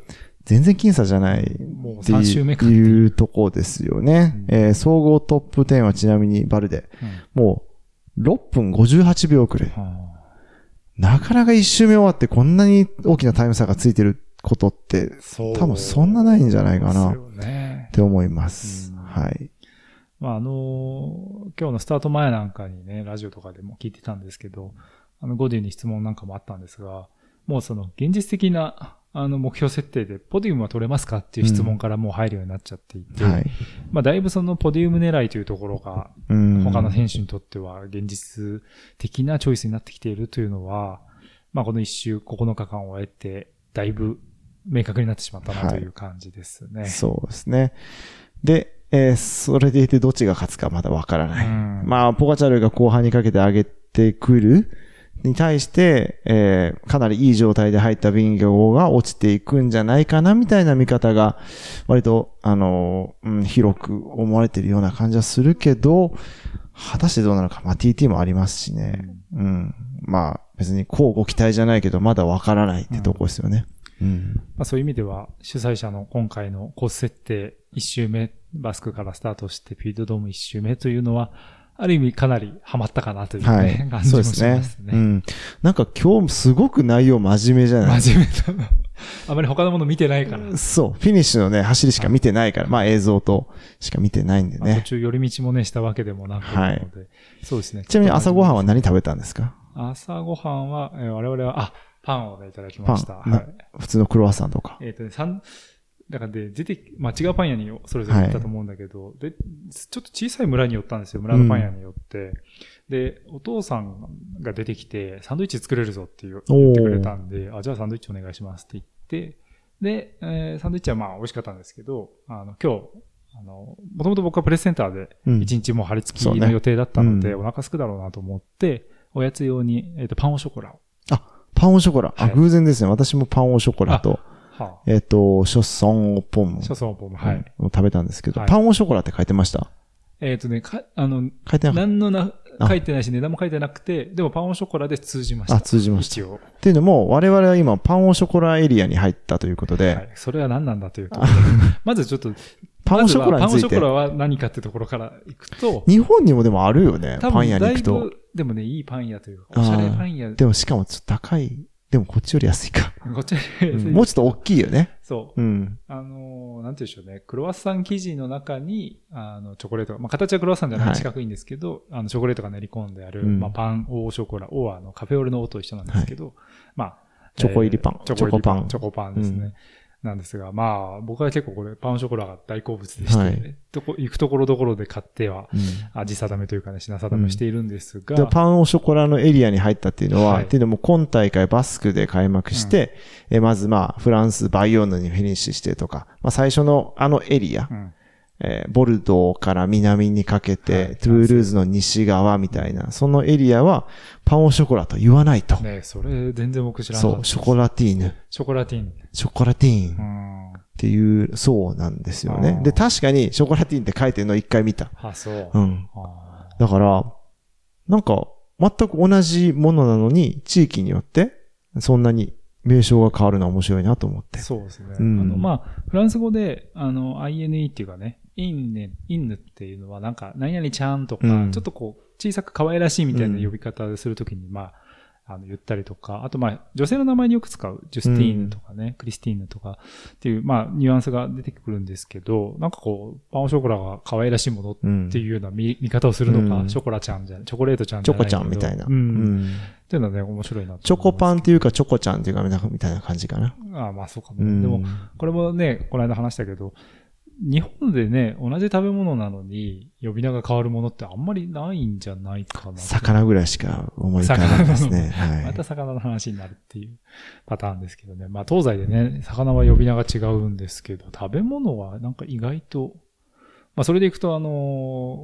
[SPEAKER 1] 全然僅差じゃない
[SPEAKER 2] もう
[SPEAKER 1] って
[SPEAKER 2] 3周目かっていう
[SPEAKER 1] とこですよね。
[SPEAKER 2] うん
[SPEAKER 1] えー総合トップ10はちなみにバルデ。
[SPEAKER 2] うん
[SPEAKER 1] もう、6分58秒遅れ。
[SPEAKER 2] は
[SPEAKER 1] なかなか一周目終わってこんなに大きなタイム差がついてることって、多分そんなないんじゃないかなっ。て思います。
[SPEAKER 2] うん
[SPEAKER 1] はい。
[SPEAKER 2] まあ、あの今日のスタート前なんかにね、ラジオとかでも聞いてたんですけど、あの、ゴディに質問なんかもあったんですが、もうその、現実的な、あの、目標設定で、ポディウムは取れますかっていう質問からもう入るようになっちゃっていて、
[SPEAKER 1] はい。
[SPEAKER 2] まあ、だいぶその、ポディウム狙いというところが、
[SPEAKER 1] うん。
[SPEAKER 2] 他の選手にとっては、現実的なチョイスになってきているというのは、まあ、この一周9日間を終えて、だいぶ明確になってしまったなという感じですね。
[SPEAKER 1] そうですね。で、えーそれでいてどっちが勝つかまだわからない。
[SPEAKER 2] うん
[SPEAKER 1] まあ、ポガチャルが後半にかけて上げてくるに対して、えーかなりいい状態で入ったビンゲゴが落ちていくんじゃないかなみたいな見方が、割と、あのーうん、広く思われているような感じはするけど、果たしてどうなのか。まあ、TT もありますしね。うん。まあ、別に交互期待じゃないけど、まだわからないってとこですよね。うん。
[SPEAKER 2] まあ、そういう意味では、主催者の今回のコース設定1周目、バスクからスタートして、ピードドーム1周目というのは、ある意味かなりハマったかなという、ね
[SPEAKER 1] はい。
[SPEAKER 2] 感じもし
[SPEAKER 1] そうですね
[SPEAKER 2] ますね。
[SPEAKER 1] うん。なんか今日すごく内容真面目じゃない
[SPEAKER 2] 真面目だあまり他のもの見てないから。
[SPEAKER 1] そう。フィニッシュのね、走りしか見てないから、まあ映像としか見てないんで
[SPEAKER 2] まあ、途
[SPEAKER 1] ね。
[SPEAKER 2] 中寄り道もね、したわけでもなく
[SPEAKER 1] はい
[SPEAKER 2] そうですね。
[SPEAKER 1] ちなみに朝ごはんは何食べたんですか？
[SPEAKER 2] 朝ごはんは、えー我々は、あ、パンをね、いただきました。。
[SPEAKER 1] な
[SPEAKER 2] はい。
[SPEAKER 1] 普通のクロワッサンとか。
[SPEAKER 2] えっ、とね、三、だからで、出て、まあ、違うパン屋にそれぞれ行ったと思うんだけど、で、ちょっと小さい村に寄ったんですよ。村のパン屋に寄って。で、お父さんが出てきて、サンドイッチ作れるぞって言う言ってくれたんで、あ、じゃあサンドイッチお願いしますって言って、で、えーサンドイッチはまあ美味しかったんですけど、あの、今日、あの、もともと僕はプレスセンターで
[SPEAKER 1] うん
[SPEAKER 2] 一日もう張り付きの予定だったので、
[SPEAKER 1] うん
[SPEAKER 2] お腹すくだろうなと思って、おやつ用に、えっ、と、パンオショコラを。
[SPEAKER 1] パンオショコラ。あ、
[SPEAKER 2] はい
[SPEAKER 1] 偶然ですね。私もパンオショコラと、
[SPEAKER 2] は
[SPEAKER 1] えっと、ショッソンオポン
[SPEAKER 2] あ、シャソンポム、はい。
[SPEAKER 1] を食べたんですけど、
[SPEAKER 2] はい
[SPEAKER 1] パンオショコラって書いてました？
[SPEAKER 2] えっ、とね、か、あの、
[SPEAKER 1] 書いてな
[SPEAKER 2] 何のな、
[SPEAKER 1] あ
[SPEAKER 2] 書いてないし、値段も書いてなくて、でもパンオショコラで通じまし
[SPEAKER 1] た。
[SPEAKER 2] た。
[SPEAKER 1] あ、通じました。
[SPEAKER 2] 一応。
[SPEAKER 1] っていうのも、我々は今、パンオショコラエリアに入ったということで、
[SPEAKER 2] はい。それは何なんだというと。まずちょっと、
[SPEAKER 1] パンオショコラについて
[SPEAKER 2] パンオショコ、ラは何かってところからいくと、
[SPEAKER 1] 日本にもでもあるよね。
[SPEAKER 2] 多
[SPEAKER 1] パン屋に行くと。
[SPEAKER 2] ぶ、でもね、いいパン屋というか、おしゃれパン屋。
[SPEAKER 1] でもしかもちょっと高い。でもこっちより安いか。
[SPEAKER 2] こっち、
[SPEAKER 1] うんもうちょっと大きいよね。
[SPEAKER 2] そう。
[SPEAKER 1] うん。
[SPEAKER 2] あのー、なんて言うんでしょうね。クロワッサン生地の中に、あの、チョコレートが、まあ、形はクロワッサンじゃない
[SPEAKER 1] はい
[SPEAKER 2] 四角いんですけど、あの、チョコレートが練り込んである、
[SPEAKER 1] うん
[SPEAKER 2] まあ、パン、オーショコラ、オーあの、カフェオレのオーと一緒なんですけど、まあ、
[SPEAKER 1] チョコ入りパン
[SPEAKER 2] えーチョコパン。
[SPEAKER 1] チ
[SPEAKER 2] チョコパンですね。
[SPEAKER 1] うん
[SPEAKER 2] なんですが、まあ、僕は結構これ、パンショコラが大好物でして、
[SPEAKER 1] はい。
[SPEAKER 2] どこ行くところどころで買っては、
[SPEAKER 1] うん。
[SPEAKER 2] 味定めというかね、品定めしているんですが、
[SPEAKER 1] でパンオショコラのエリアに入ったっていうのは、
[SPEAKER 2] はい。
[SPEAKER 1] っていうのも今大会バスクで開幕して、えまずまあフランス、バイヨンヌにフィニッシュしてとか、まあ最初のあのエリア、
[SPEAKER 2] うん
[SPEAKER 1] えーボルドーから南にかけて、
[SPEAKER 2] はい
[SPEAKER 1] トゥールーズの西側みたいな、そのエリアはパンオショコラと言わないと。
[SPEAKER 2] ねそれ全然僕知らなかった。
[SPEAKER 1] そう、ショコラティーヌ、
[SPEAKER 2] ショコラティーン。
[SPEAKER 1] ショコラティー
[SPEAKER 2] う
[SPEAKER 1] ンっ
[SPEAKER 2] ん。
[SPEAKER 1] ていう、そうなんですよねで、確かにショコラティーンって書いてるの一回見た。
[SPEAKER 2] あ、そう。
[SPEAKER 1] うん。
[SPEAKER 2] あ
[SPEAKER 1] だから、なんか、全く同じものなのに、地域によって、そんなに名称が変わるのは面白いなと思って
[SPEAKER 2] ー。そうですね。
[SPEAKER 1] うん
[SPEAKER 2] あの、まあ、フランス語で、あの、INE っていうかね、インネ、インヌっていうのはなんか、何々ちゃんとか、
[SPEAKER 1] うん
[SPEAKER 2] ちょっとこう、小さく可愛らしいみたいな呼び方するときに、まあ、あの、言ったりとか、あとまあ、女性の名前によく使う、ジュスティーヌとかね、クリスティーヌとかっていう、まあ、ニュアンスが出てくるんですけど、なんかこう、パンオショコラが可愛らしいものっ
[SPEAKER 1] うん
[SPEAKER 2] ていうような見,、見方をするのか、
[SPEAKER 1] うん
[SPEAKER 2] ショコラちゃんじゃチョコレートちゃん
[SPEAKER 1] チョコち
[SPEAKER 2] じゃないけど
[SPEAKER 1] ゃんみたいな。
[SPEAKER 2] うん。
[SPEAKER 1] うん
[SPEAKER 2] っていうのはね、面白いなと
[SPEAKER 1] チョコパン
[SPEAKER 2] ン
[SPEAKER 1] っていうか、チョコちゃんっていうか、みたいな感じかな。
[SPEAKER 2] ああ、まあそうかもね。
[SPEAKER 1] うん
[SPEAKER 2] でも、これもね、この間話したけど、日本でね、同じ食べ物なのに呼び名が変わるものってあんまりないんじゃないかな。
[SPEAKER 1] 魚ぐらいしか思い浮かないですね。はい。
[SPEAKER 2] また魚の話になるっていうパターンですけどね。まあ東西でね、魚は呼び名が違うんですけど、食べ物はなんか意外と、まあそれでいくとあのー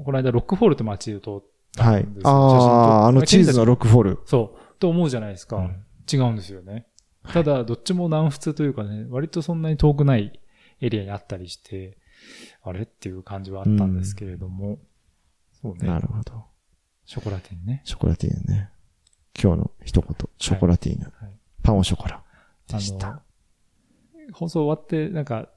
[SPEAKER 2] この間ロックフォールって街を通った
[SPEAKER 1] はいああ、あのチーズのロックフォール。
[SPEAKER 2] そう、と思うじゃないですか。
[SPEAKER 1] うん
[SPEAKER 2] 違うんですよね。ただ、どっちも南仏というかね、割とそんなに遠くないエリアにあったりして、あれっていう感じはあったんですけれども、そうね。
[SPEAKER 1] なるほど。
[SPEAKER 2] ショコラティンね。
[SPEAKER 1] ショコラティーヌね。今日の一言、ショコラティーヌ。
[SPEAKER 2] はい
[SPEAKER 1] パンオショコラ。
[SPEAKER 2] あ
[SPEAKER 1] でした
[SPEAKER 2] の、放送終わって、なんか、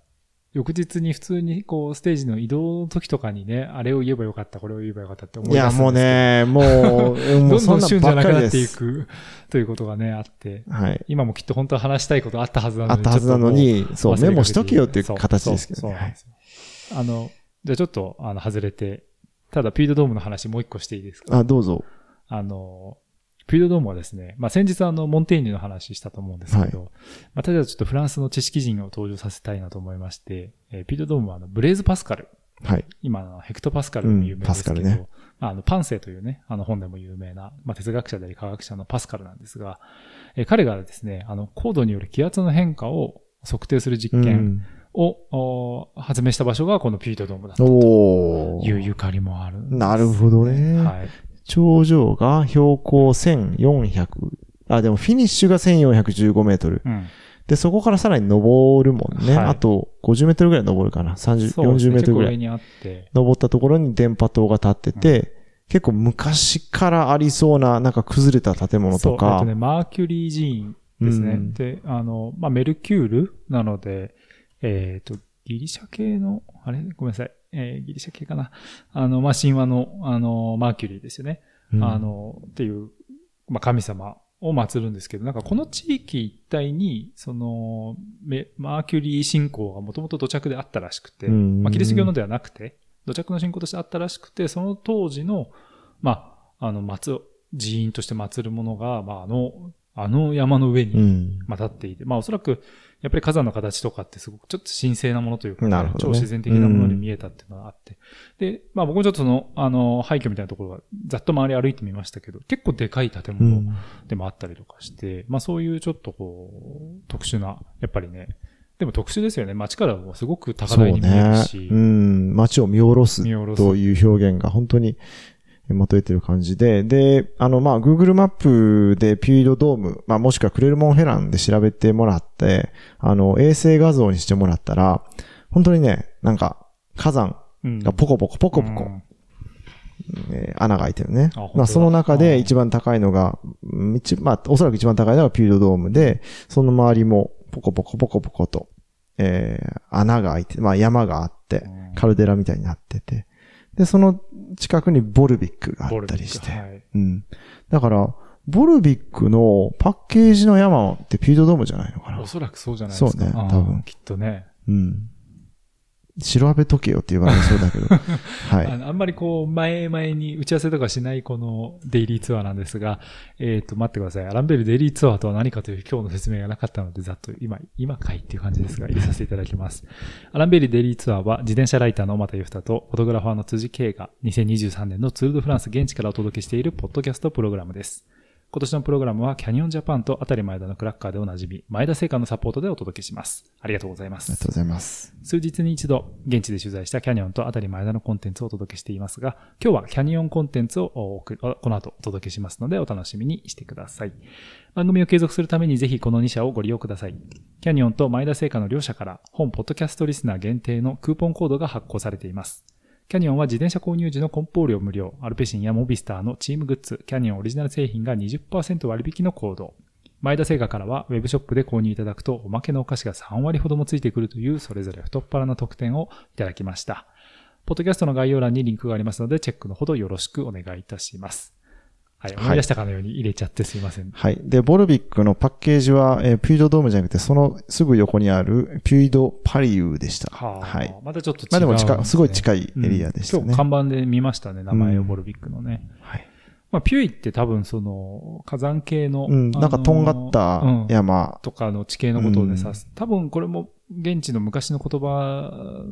[SPEAKER 2] 翌日に普通にこう、ステージの移動の時とかにね、あれを言えばよかった、これを言えばよかったって思い
[SPEAKER 1] いや、
[SPEAKER 2] 出すんですけど
[SPEAKER 1] もう、ね、もう、も
[SPEAKER 2] どどん
[SPEAKER 1] うんそんな
[SPEAKER 2] 旬じゃなくな
[SPEAKER 1] ばっ
[SPEAKER 2] てい
[SPEAKER 1] す。
[SPEAKER 2] くということがね、あって、
[SPEAKER 1] はい。
[SPEAKER 2] 今もきっと本当は話したいことあったはずなのに
[SPEAKER 1] あったはずなのに、そう、メモしとけよっていう形ですけどね。はい
[SPEAKER 2] そうそうなんですよあの、じゃあちょっと、あの、外れて、ただ、ピードドームの話もう一個していいですか？
[SPEAKER 1] あ、どうぞ。
[SPEAKER 2] あの、ピードドームはですね、まあ、先日あの、モンテーニュの話したと思うんですけど、まあ、ただちょっとフランスの知識人を登場させたいなと思いまして、えーピードドームはあの、ブレーズ・パスカル。
[SPEAKER 1] はい。
[SPEAKER 2] 今のヘクトパスカルでも有名ですけど、
[SPEAKER 1] うんパスカルね
[SPEAKER 2] まああの、パンセイというね、あの本でも有名な、まあ、哲学者であり科学者のパスカルなんですが、えー彼がですね、あの、高度による気圧の変化を測定する実験
[SPEAKER 1] うん。
[SPEAKER 2] を、お発明した場所がこのピードドームだと
[SPEAKER 1] おー。
[SPEAKER 2] いうゆかりもあるんです。
[SPEAKER 1] なるほどね。
[SPEAKER 2] はい。
[SPEAKER 1] 頂上が標高1400、あ、でもフィニッシュが1415メートル。
[SPEAKER 2] うん。
[SPEAKER 1] で、そこからさらに登るもんね。
[SPEAKER 2] はい
[SPEAKER 1] あと50メートルぐらい登るかな。30、
[SPEAKER 2] そうですね
[SPEAKER 1] 40メートルぐらい。
[SPEAKER 2] 結構上にあって、
[SPEAKER 1] 登ったところに電波塔が立ってて、結構昔からありそうな、なんか崩れた建物
[SPEAKER 2] そう、
[SPEAKER 1] とか。
[SPEAKER 2] えっとね、マーキュリー寺院ですね。
[SPEAKER 1] うん
[SPEAKER 2] で、あの、まあ、メルキュールなので、えっ、と、ギリシャ系の、あれ？ごめんなさい。えーギリシャ系かな。あの、まあ、神話の、あの、マーキュリーですよね。
[SPEAKER 1] うん
[SPEAKER 2] あ、の、っていう、まあ、神様を祀るんですけど、なんかこの地域一帯に、その、メマーキュリー信仰がもともと土着であったらしくて、
[SPEAKER 1] うん
[SPEAKER 2] まあ、キリスト教のではなくて、土着の信仰としてあったらしくて、その当時の、まあ、あの、祀、寺院として祀るものが、まあ、あの、あの山の上に、
[SPEAKER 1] うん。
[SPEAKER 2] まあ、立っていて、まあ、おそらく、やっぱり火山の形とかってすごくちょっと神聖なものというか、
[SPEAKER 1] ね
[SPEAKER 2] 超自然的なものに見えたっていうのがあって。で、まあ僕もちょっとその、あの、廃墟みたいなところがざっと周り歩いてみましたけど、結構でかい建
[SPEAKER 1] う
[SPEAKER 2] 物
[SPEAKER 1] ん。
[SPEAKER 2] でもあったりとかして、まあそういうちょっとこう、特殊な、やっぱりね、でも特殊ですよね。街からもすごく高台に見える
[SPEAKER 1] ね
[SPEAKER 2] し。。
[SPEAKER 1] うん。街を見下ろす
[SPEAKER 2] 見下ろす
[SPEAKER 1] という表現が本当にまとえてる感じで、で、あの、まあ、Google マップでピュイドドーム、まあ、もしくはクレルモンヘランで調べてもらって、あの、衛星画像にしてもらったら、本当にね、なんか、火山
[SPEAKER 2] うん。
[SPEAKER 1] がポコポコポコポコ、
[SPEAKER 2] うん。
[SPEAKER 1] えー穴が開いてるね。まあ、その中
[SPEAKER 2] うん。
[SPEAKER 1] で一番高いのが、うん一まあ、おそらく一番高いのがピュイドドームで、その周りもポコポコポコポコと、えー穴が開いて、まあ、山があって、
[SPEAKER 2] うん。
[SPEAKER 1] カルデラみたいになってて、で、その近くにボルビックがあったりして。
[SPEAKER 2] はい
[SPEAKER 1] うん。だから、ボルビックのパッケージの山ってピュードドームじゃないのかな？
[SPEAKER 2] おそらくそうじゃないですか。
[SPEAKER 1] そうね多分
[SPEAKER 2] きっとね。
[SPEAKER 1] うん。調べとけよって言われそうだけど。はい。
[SPEAKER 2] あんまりこう、前々に打ち合わせとかしないこのデイリーツアーなんですが、えっ、と、待ってください。アランベルデイリーツアーとは何かという今日の説明がなかったので、ざっと今、今かいっていう感じですが、入れさせていただきます。アランベルデイリーツアーは自転車ライターの小又ゆふたとフォトグラファーの辻圭が2023年のツールドフランス現地からお届けしているポッドキャストプログラムです。今年のプログラムはキャニオンジャパンと当たり前田のクラッカーでおなじみ、前田製菓のサポートでお届けします。ありがとうございます
[SPEAKER 1] ありがとう。ございます。
[SPEAKER 2] 数日に一度、現地で取材したキャニオンと当たり前田のコンテンツをお届けしていますが、今日はキャニオンコンテンツをこの後お届けしますので、お楽しみにしてください。番組を継続するためにぜひこの2社をご利用ください。キャニオンと前田製菓の両社から本ポッドキャストリスナー限定のクーポンコードが発行されています。キャニオンは自転車購入時の梱包料無料、アルペシンやモビスターのチームグッズ、キャニオンオリジナル製品が20%割引のコード。前田製菓からはウェブショップで購入いただくとおまけのお菓子が3割ほどもついてくるというそれぞれ太っ腹な特典をいただきました。ポッドキャストの概要欄にリンクがありますのでチェックのほどよろしくお願いいたします。はい、
[SPEAKER 1] はい
[SPEAKER 2] 思い出したかのように入れちゃってすいません。
[SPEAKER 1] はい。で、ボルビックのパッケージは、えーピュイドドームじゃなくて、そのすぐ横にあるピュイドパリウでした。
[SPEAKER 2] はあ、
[SPEAKER 1] はい。
[SPEAKER 2] またちょっと違うん
[SPEAKER 1] まあでも近い、すごい
[SPEAKER 2] い
[SPEAKER 1] 近いエリアでしたね。
[SPEAKER 2] 今日看板で見ましたね、名前を
[SPEAKER 1] うん
[SPEAKER 2] ボルビックのね。
[SPEAKER 1] はい。
[SPEAKER 2] まあ、ピュイって多分その火山系の、
[SPEAKER 1] うん、なんかとんがった
[SPEAKER 2] うん
[SPEAKER 1] 山。
[SPEAKER 2] とかの地形のことをね、
[SPEAKER 1] うん。
[SPEAKER 2] 多分これも現地の昔の言葉、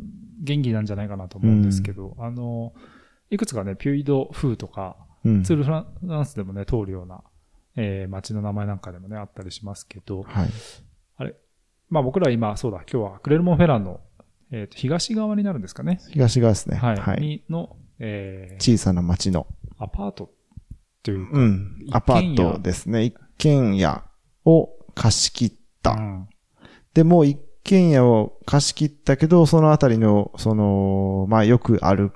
[SPEAKER 2] 元気なんじゃないかなと思うんですけど、あの、いくつかね、ピュイド風とか、
[SPEAKER 1] うん。
[SPEAKER 2] ツールフランスでもね、通るような、えー街の名前なんかでもね、あったりしますけど、
[SPEAKER 1] はい。
[SPEAKER 2] まあ僕ら今、そうだ、今日はクレルモンフェランの、えーと東側になるんですかね。
[SPEAKER 1] 東側ですね。
[SPEAKER 2] はい。
[SPEAKER 1] はい。
[SPEAKER 2] にの、えー
[SPEAKER 1] 小さな町の。
[SPEAKER 2] アパートというか、
[SPEAKER 1] うんアパートですね。一軒家を貸し切った。
[SPEAKER 2] うん
[SPEAKER 1] でも一軒家を貸し切ったけど、そのあたりの、その、まあよくある、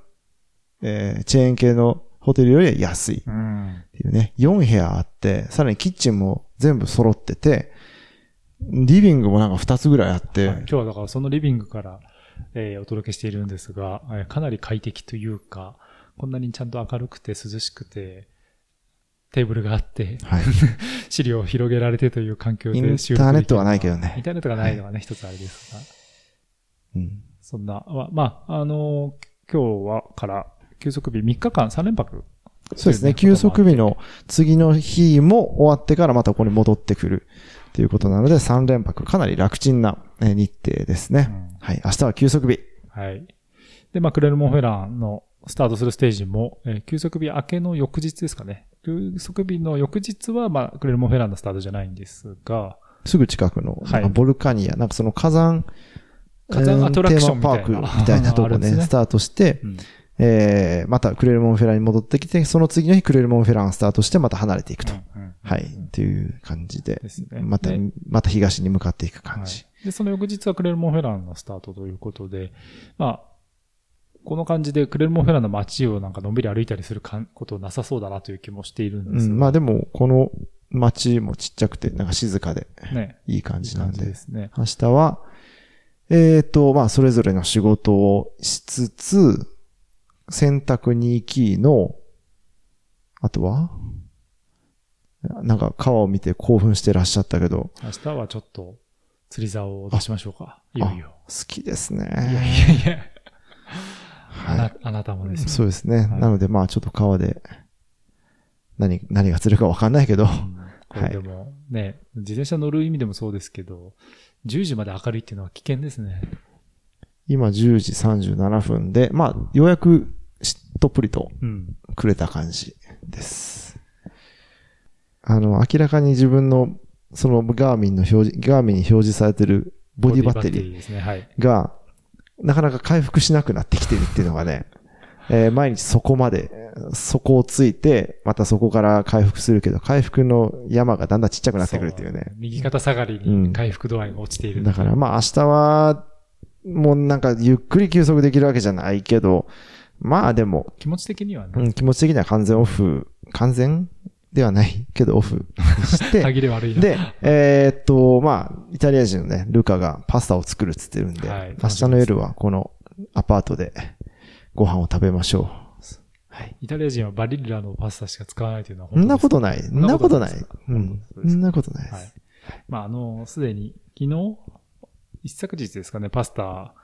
[SPEAKER 1] えーチェーン系のホテルよりは安いっ
[SPEAKER 2] うん。
[SPEAKER 1] ていうね。4部屋あって、さらにキッチンも全部揃ってて、リビングもなんか2つぐらいあって、
[SPEAKER 2] はい今日はだからそのリビングから、えーお届けしているんですが、えーかなり快適というか、こんなにちゃんと明るくて涼しくて、テーブルがあって、
[SPEAKER 1] はい。
[SPEAKER 2] 資料を広げられてという環境で
[SPEAKER 1] インタ
[SPEAKER 2] 収録できる
[SPEAKER 1] ーネットはないけどね
[SPEAKER 2] インターネットがないのがね、一つあれですが。
[SPEAKER 1] うん
[SPEAKER 2] そんな、ままあ、あの今日はから、休息日3日間3連泊。
[SPEAKER 1] そうですね。休息日の次の日も終わってからまたここに戻ってくるということなので、3連泊、かなり楽ちんなえー日程ですね。
[SPEAKER 2] うん
[SPEAKER 1] はい。明日は休息日。
[SPEAKER 2] はい。で、まあ、クレルモンフェランのスタートするステージも、えー休息日明けの翌日ですかね。休息日の翌日は、まあ、クレルモンフェランのスタートじゃないんですが、
[SPEAKER 1] すぐ近くの、ボルカニア、なんかその火山、
[SPEAKER 2] 火山アトラクションみたいな
[SPEAKER 1] パークみたいなとこね、
[SPEAKER 2] ね
[SPEAKER 1] スタートして、
[SPEAKER 2] うん
[SPEAKER 1] えー、またクレルモンフェランに戻ってきて、その次の日クレルモンフェランスタートしてまた離れていくと。
[SPEAKER 2] うん
[SPEAKER 1] はい。っていう感じで
[SPEAKER 2] で、すね。
[SPEAKER 1] また
[SPEAKER 2] で、
[SPEAKER 1] また東に向かっていく感じ。
[SPEAKER 2] はいで、その翌日はクレルモンフェランのスタートということで、まあ、この感じでクレルモンフェランの街をなんかのんびり歩いたりするかんことなさそうだなという気もしているんですが、
[SPEAKER 1] うん、まあでも、この街もちっちゃくて、なんか静かで
[SPEAKER 2] ね、
[SPEAKER 1] いい感じなん
[SPEAKER 2] 感じ
[SPEAKER 1] で。
[SPEAKER 2] ですね。
[SPEAKER 1] 明日は、えっ、と、まあ、それぞれの仕事をしつつ、洗濯に行きの、あとは？なんか川を見て興奮してらっしゃったけど、
[SPEAKER 2] 明日はちょっと釣り竿を出しましょうか。いよいよ。
[SPEAKER 1] 好きですね。
[SPEAKER 2] いやいやいや。あ
[SPEAKER 1] は。
[SPEAKER 2] ないあなたもですね。
[SPEAKER 1] そうですね。
[SPEAKER 2] はい
[SPEAKER 1] なので、まあ、ちょっと川で、何、何が釣るかわかんないけど、
[SPEAKER 2] うん これでもね、自転車乗る意味でもそうですけど、10時まで明るいっていうのは危険ですね。
[SPEAKER 1] 今10時37分で、まあ、ようやくしっとっぷりと
[SPEAKER 2] うん。
[SPEAKER 1] くれた感じです。あの、明らかに自分の、そのガーミンの表示、ガーミンに表示されてるボディバッテリー
[SPEAKER 2] ですね。はい。
[SPEAKER 1] が、なかなか回復しなくなってきてるっていうのがね、えー毎日そこまで、そこをついて、またそこから回復するけど、回復の山がだんだんちっちゃくなってくるっていうね
[SPEAKER 2] そ。右肩下がり
[SPEAKER 1] うん
[SPEAKER 2] に回復度合いが落ちている。
[SPEAKER 1] だからまあ明日は、もうなんかゆっくり休息できるわけじゃないけど、まあでも、
[SPEAKER 2] 気持ち的にはね、
[SPEAKER 1] うん、気持ち的には完全オフ、完全ではないけどオフにして、
[SPEAKER 2] 歯切れ悪いな。
[SPEAKER 1] で、えーっと、まあ、イタリア人のね、ルカがパスタを作るっつってるんで、
[SPEAKER 2] はい
[SPEAKER 1] 明日の夜はこのアパートでご飯を食べましょう。はい。
[SPEAKER 2] イタリア人はバリッラのパスタしか使わないというのは
[SPEAKER 1] そんな
[SPEAKER 2] 本当
[SPEAKER 1] ことない。そんなことない。うん。んなことないで
[SPEAKER 2] はい
[SPEAKER 1] す。。
[SPEAKER 2] まあ、あの、すでに昨日、一昨日ですかね、パスタ、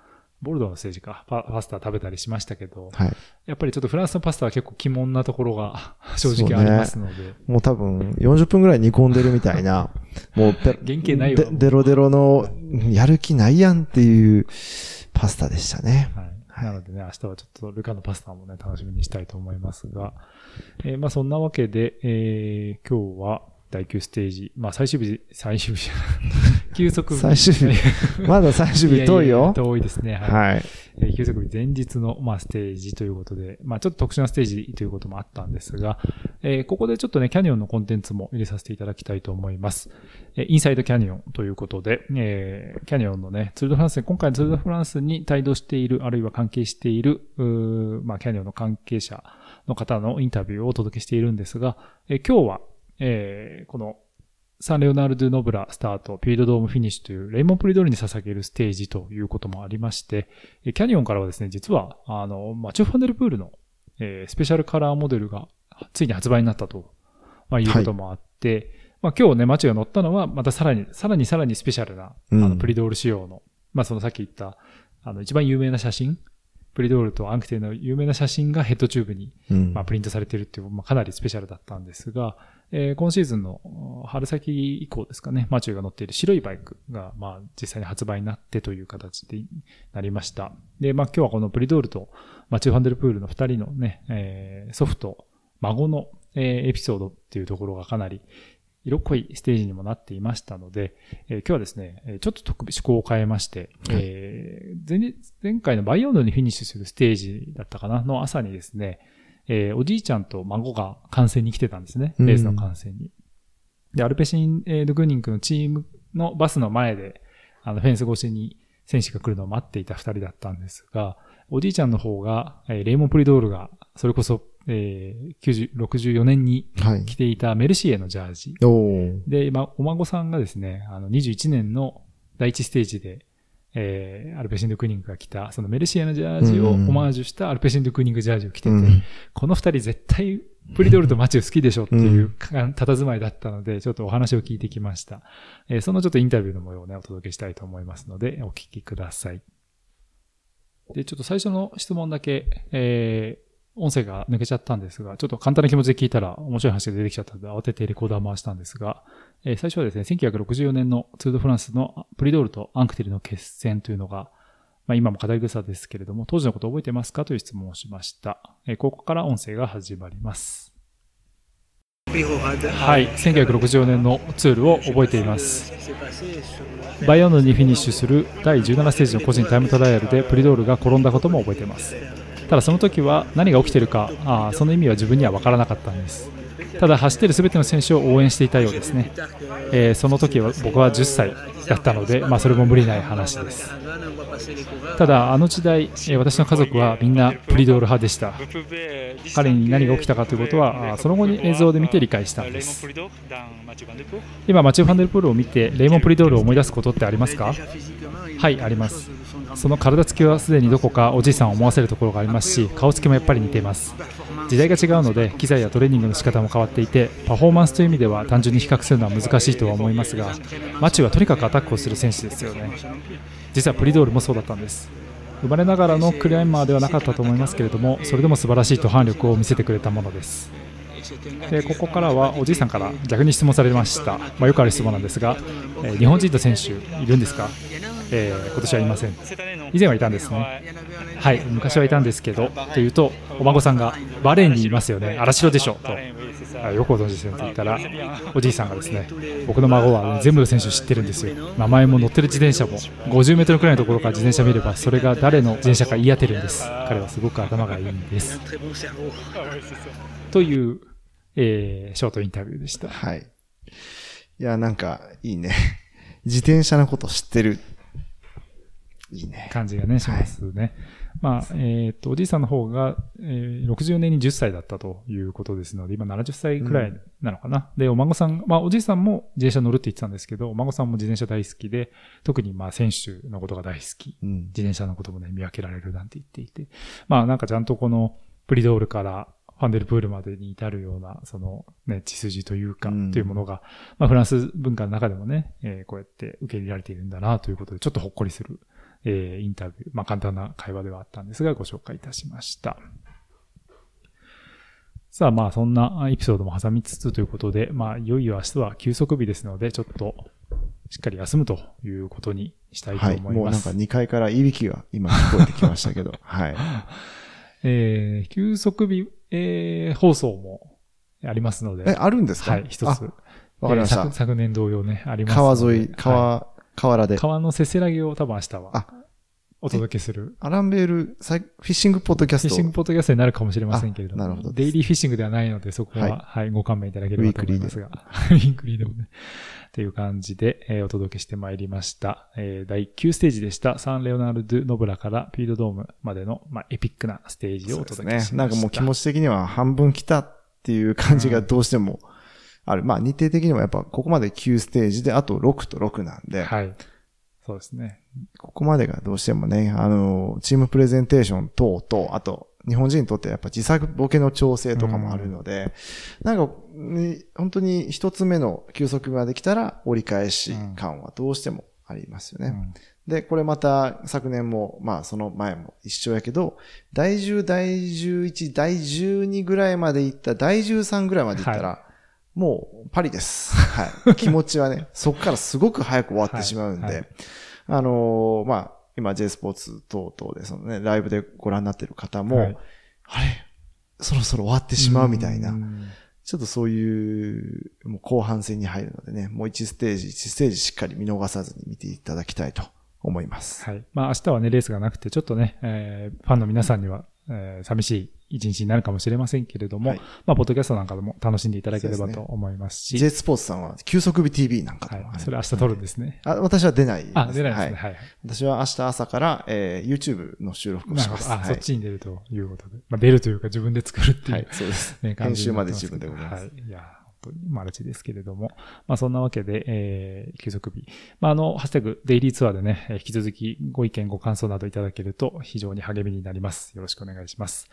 [SPEAKER 2] ボルドーの政治か、パパスタ食べたりしましたけど、
[SPEAKER 1] はい。
[SPEAKER 2] やっぱりちょっとフランスのパスタは結構鬼門なところが 正直ありますので、
[SPEAKER 1] もう多分40分ぐらい煮込んでるみたいな、もうペ
[SPEAKER 2] 原型ないわ。
[SPEAKER 1] でデロデロの、やる気ないやんっていうパスタでしたね。
[SPEAKER 2] はい。
[SPEAKER 1] はい。
[SPEAKER 2] なのでね、明日はちょっとルカのパスタもね、楽しみにしたいと思いますが、えーまあそんなわけで、えー今日は、第9ステージ、まあ最終日、最終日、休息日。
[SPEAKER 1] 最終日 まだ最終日遠い
[SPEAKER 2] やや
[SPEAKER 1] よ。
[SPEAKER 2] 遠いですね。はい。
[SPEAKER 1] はい。
[SPEAKER 2] えー休息日前日の、まあ、ステージということで、まあ、ちょっと特殊なステージということもあったんですが、えーここでちょっとね、キャニオンのコンテンツも入れさせていただきたいと思います。えーインサイドキャニオンということで、えーキャニオンのね、ツールドフランスで、今回のツールドフランスに帯同している、あるいは関係している、まあ、キャニオンの関係者の方のインタビューをお届けしているんですが、えー今日は、えーこの、サンレオナルド・ノブラスタート、ピュイドドームフィニッシュというレイモンプリドールに捧げるステージということもありまして、えキャニオンからはですね、実は、あの、マチュー・ファンデルプールの、えースペシャルカラーモデルがついに発売になったと、まあ、いうこともあって、まあ今日ね、マチューが乗ったのは、またさらに、さらにさらにスペシャルな、あ
[SPEAKER 1] うん
[SPEAKER 2] の、プリドール仕様の、まあそのさっき言った、あの、一番有名な写真、プリドールとアンクティルの有名な写真がヘッドチューブに
[SPEAKER 1] うん
[SPEAKER 2] まあ、プリントされているっていう、まあ、かなりスペシャルだったんですが、えー今シーズンのお春先以降ですかね、マチューが乗っている白いバイクが、まあ、実際に発売になってという形でなりました。で、まあ、今日はこのプリドールとマチュー・ファンデルプールの二人のね、えーソフト、孫の、えーエピソードっていうところがかなり色濃いステージにもなっていましたので、えー今日はですね、えーちょっと特別思考を変えまして、
[SPEAKER 1] はい
[SPEAKER 2] えー前日前回のバイオンドにフィニッシュするステージだったかなの朝にですね、えーおじいちゃんと孫が観戦に来てたんですね。
[SPEAKER 1] うん
[SPEAKER 2] レースの観戦に。で、アルペシン、えードグーニングのチームのバスの前で、あの、フェンス越しに選手が来るのを待っていた二人だったんですが、おじいちゃんの方が、えーレイモン・プリドールが、それこそ、えー90 64年に
[SPEAKER 1] はい
[SPEAKER 2] 着。ていたメルシエのジャージ。
[SPEAKER 1] おー
[SPEAKER 2] で、今、お孫さんがですね、あの、21年の第一ステージで、えーアルペシンドクーニングが着た、そのメルシエのジャージをオ
[SPEAKER 1] うん
[SPEAKER 2] マージュしたアルペシンドクーニングジャージを着てて、
[SPEAKER 1] うん
[SPEAKER 2] この二人絶対プリドールとマチュー好きでしょっていうか佇まいだったので、ちょっとお話を聞いてきました。えーそのちょっとインタビューの模様をね、お届けしたいと思いますので、お聞きください。で、ちょっと最初の質問だけ、えー音声が抜けちゃったんですが、ちょっと簡単な気持ちで聞いたら面白い話が出てきちゃったので、慌ててレコーダー回したんですが、え最初はですね、1964年のツールドフランスのプリドールとアンクテルの決戦というのが、まあ今も語り草ですけれども、当時のことを覚えてますかという質問をしました。えここから音声が始まります。はい、1964年のツールを覚えています。バイオンドにフィニッシュする第17ステージの個人タイムトライアルでプリドールが転んだことも覚えています。ただその時は何が起きているか、あその意味は自分には分からなかったんです。ただ走っている全ての選手を応援していたようですね。えーその時は僕は10歳だったので、まあ、それも無理ない話です。ただ、あの時代、えー私の家族はみんなプリドール派でした。彼に何が起きたかということは、その後に映像で見て理解したんです。今、マチュー・ファンデルプールを見て、レイモン・プリドールを思い出すことってありますか？はい、あります。その体つきはすでにどこかおじいさんを思わせるところがありますし、顔つきもやっぱり似ています。時代が違うので、機材やトレーニングの仕方も変わっていて、パフォーマンスという意味では単純に比較するのは難しいとは思いますが、マチューはとにかくアタックをする選手ですよね。実はプリドールもそうだったんです。生まれながらのクライマーではなかったと思いますけれども、それでも素晴らしい途半力を見せてくれたものです。でここからはおじいさんから逆に質問されました、まあ、よくある質問なんですが、えー日本人の選手いるんですか、えー今年はいません以前はいたんですねはい昔はいたんですけどというとお孫さんがバレンにいますよね荒城でしょとあよくご存知ですよと言ったらおじいさんがですね僕の孫は全部の選手知ってるんですよ名前も乗ってる自転車も50メートルくらいのところから自転車見ればそれが誰の自転車か言い当てるんです彼はすごく頭がいいんですという、えーショートインタビューでした。
[SPEAKER 1] はい。いや、なんか、いいね。自転車のこと知ってる。
[SPEAKER 2] 感じがね、しますね。まあ、えっ、と、おじいさんの方が、えー60年に10歳だったということですので、今70歳くらいなのかな。で、お孫さん、まあ、おじいさんも自転車乗るって言ってたんですけど、お孫さんも自転車大好きで、特にまあ、選手のことが大好き。
[SPEAKER 1] うん。
[SPEAKER 2] 自転車のこともね、見分けられるなんて言っていて。まあなんかちゃんとこのプリドールからファンデルプールまでに至るような、そのね、血筋というか、
[SPEAKER 1] うん
[SPEAKER 2] というものが、まあフランス文化の中でもね、えーこうやって受け入れられているんだなということで、ちょっとほっこりする、えーインタビュー、まあ簡単な会話ではあったんですが、ご紹介いたしました。さあまあそんなエピソードも挟みつつということで、まあいよいよ明日は休息日ですので、ちょっとしっかり休むということにしたいと
[SPEAKER 1] はい。
[SPEAKER 2] 思います。
[SPEAKER 1] もうなんか2階からいびきが今聞こえてきましたけど。はい。
[SPEAKER 2] えー、休息日、えー、放送もありますので。
[SPEAKER 1] え、あるんですか？
[SPEAKER 2] はい、一つ。
[SPEAKER 1] わかりました
[SPEAKER 2] えー昨。昨年同様ね、あります
[SPEAKER 1] 川沿い、川、
[SPEAKER 2] は
[SPEAKER 1] 河原で
[SPEAKER 2] い。川のせせらぎを多分明日は
[SPEAKER 1] あ
[SPEAKER 2] お届けする。
[SPEAKER 1] アランベール、サイフィッシングポッドキャスト。
[SPEAKER 2] フィッシングポッドキャストになるかもしれませんけれども。
[SPEAKER 1] あなるほど
[SPEAKER 2] デイリーフィッシングではないので、そこは、
[SPEAKER 1] は
[SPEAKER 2] はいい、ご勘弁いただければと思いますが。ウィークリーでもね。っていう感じで、えーお届けしてまいりました。えー第9ステージでした。サンレオナルド・ノブラからピードドームまでの、まあ、エピックなステージをお
[SPEAKER 1] そうです
[SPEAKER 2] 届けしました。
[SPEAKER 1] ね。なんかもう気持ち的には半分来たっていう感じがどうしてもある。まあ日程的にもやっぱここまで9ステージで、あと6と6なんで、
[SPEAKER 2] はい。そうですね。
[SPEAKER 1] ここまでがどうしてもね、あの、チームプレゼンテーション等と、あと、日本人にとってやっぱ自作ボケの調整とかもあるので、なんか、ね本当に一つ目の休息ができたら折り返し感はどうしてもありますよね。
[SPEAKER 2] うん
[SPEAKER 1] で、これまた昨年も、まあその前も一緒やけど、第10、第11、第12ぐらいまで行った、第13ぐらいまで行ったら、もうパリです。はい。気持ちはね、そこからすごく早く終わってしまうんで、
[SPEAKER 2] はいはい
[SPEAKER 1] あのーまあ、今 J スポーツ等々で、そのね、ライブでご覧になってる方も、
[SPEAKER 2] はい
[SPEAKER 1] あれ？そろそろ終わってしまうみたいな、
[SPEAKER 2] うん
[SPEAKER 1] ちょっとそういう、もう後半戦に入るのでね、もう1ステージ、1ステージしっかり見逃さずに見ていただきたいと思います。
[SPEAKER 2] はい。まあ明日はね、レースがなくて、ちょっとね、えーファンの皆さんには、えー寂しい一日になるかもしれませんけれども、
[SPEAKER 1] はい
[SPEAKER 2] まあ、ポッドキャストなんかでも楽しんでいただければと思いますし、
[SPEAKER 1] J スポーツさんは、休息日 TV なんかでも
[SPEAKER 2] はい。それ明日撮るんですね。
[SPEAKER 1] あ私は出ないです。
[SPEAKER 2] あ、出ないですね。
[SPEAKER 1] は
[SPEAKER 2] はい。
[SPEAKER 1] 私は明日朝から、えー YouTube の収録をします。
[SPEAKER 2] あ、
[SPEAKER 1] はい
[SPEAKER 2] そっちに出るということで。まあ、出るというか自分で作るっていう、
[SPEAKER 1] はい、そうです。
[SPEAKER 2] ね、感
[SPEAKER 1] 編集まで自分でございます
[SPEAKER 2] はい。いや、本当にマルチですけれども。まあ、そんなわけで、えー、休息日。まあ、あの、ハッシュタグ、デイリーツアーでね、えー引き続きご意見、ご感想などいただけると非常に励みになります。よろしくお願いします。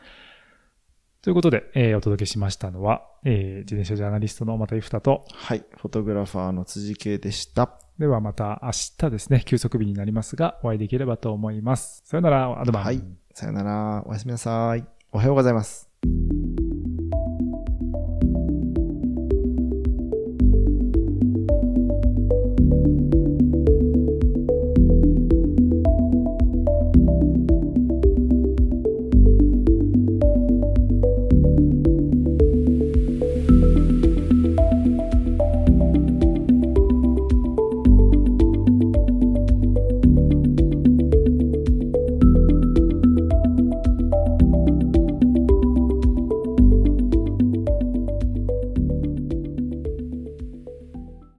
[SPEAKER 2] ということで、えー、お届けしましたのは、えー、自転車ジャーナリストの又井二と、
[SPEAKER 1] はい、フォトグラファーの辻圭でした。
[SPEAKER 2] ではまた明日ですね、休息日になりますが、お会いできればと思います。さよなら、アドバン。
[SPEAKER 1] はい、さよなら、おやすみなさい。おはようございます。